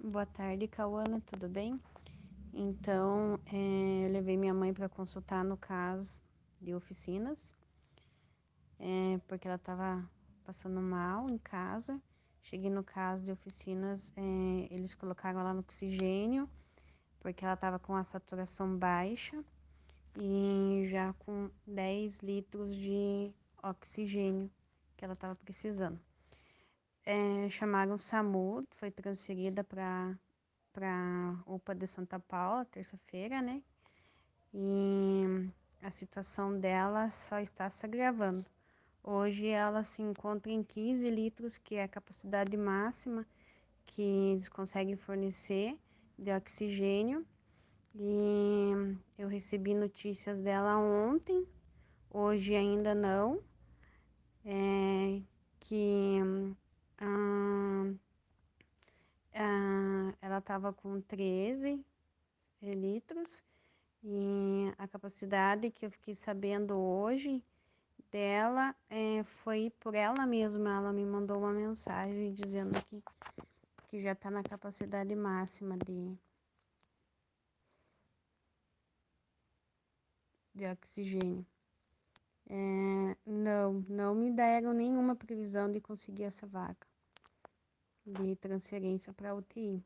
Boa tarde, Cauana, tudo bem? Então, é, eu levei minha mãe para consultar no CAS de oficinas, é, porque ela estava passando mal em casa. Cheguei no CAS de oficinas, é, eles colocaram ela no oxigênio, porque ela estava com a saturação baixa e já com 10 litros de oxigênio que ela estava precisando é, chamaram o SAMU, foi transferida para para UPA de Santa Paula, terça-feira, né? E a situação dela só está se agravando. Hoje ela se encontra em 15 litros, que é a capacidade máxima que eles conseguem fornecer de oxigênio. E eu recebi notícias dela ontem, hoje ainda não, é, que estava com 13 litros e a capacidade que eu fiquei sabendo hoje dela é, foi por ela mesma. Ela me mandou uma mensagem dizendo que, que já está na capacidade máxima de, de oxigênio. É, não, não me deram nenhuma previsão de conseguir essa vaga de transferência para UTI.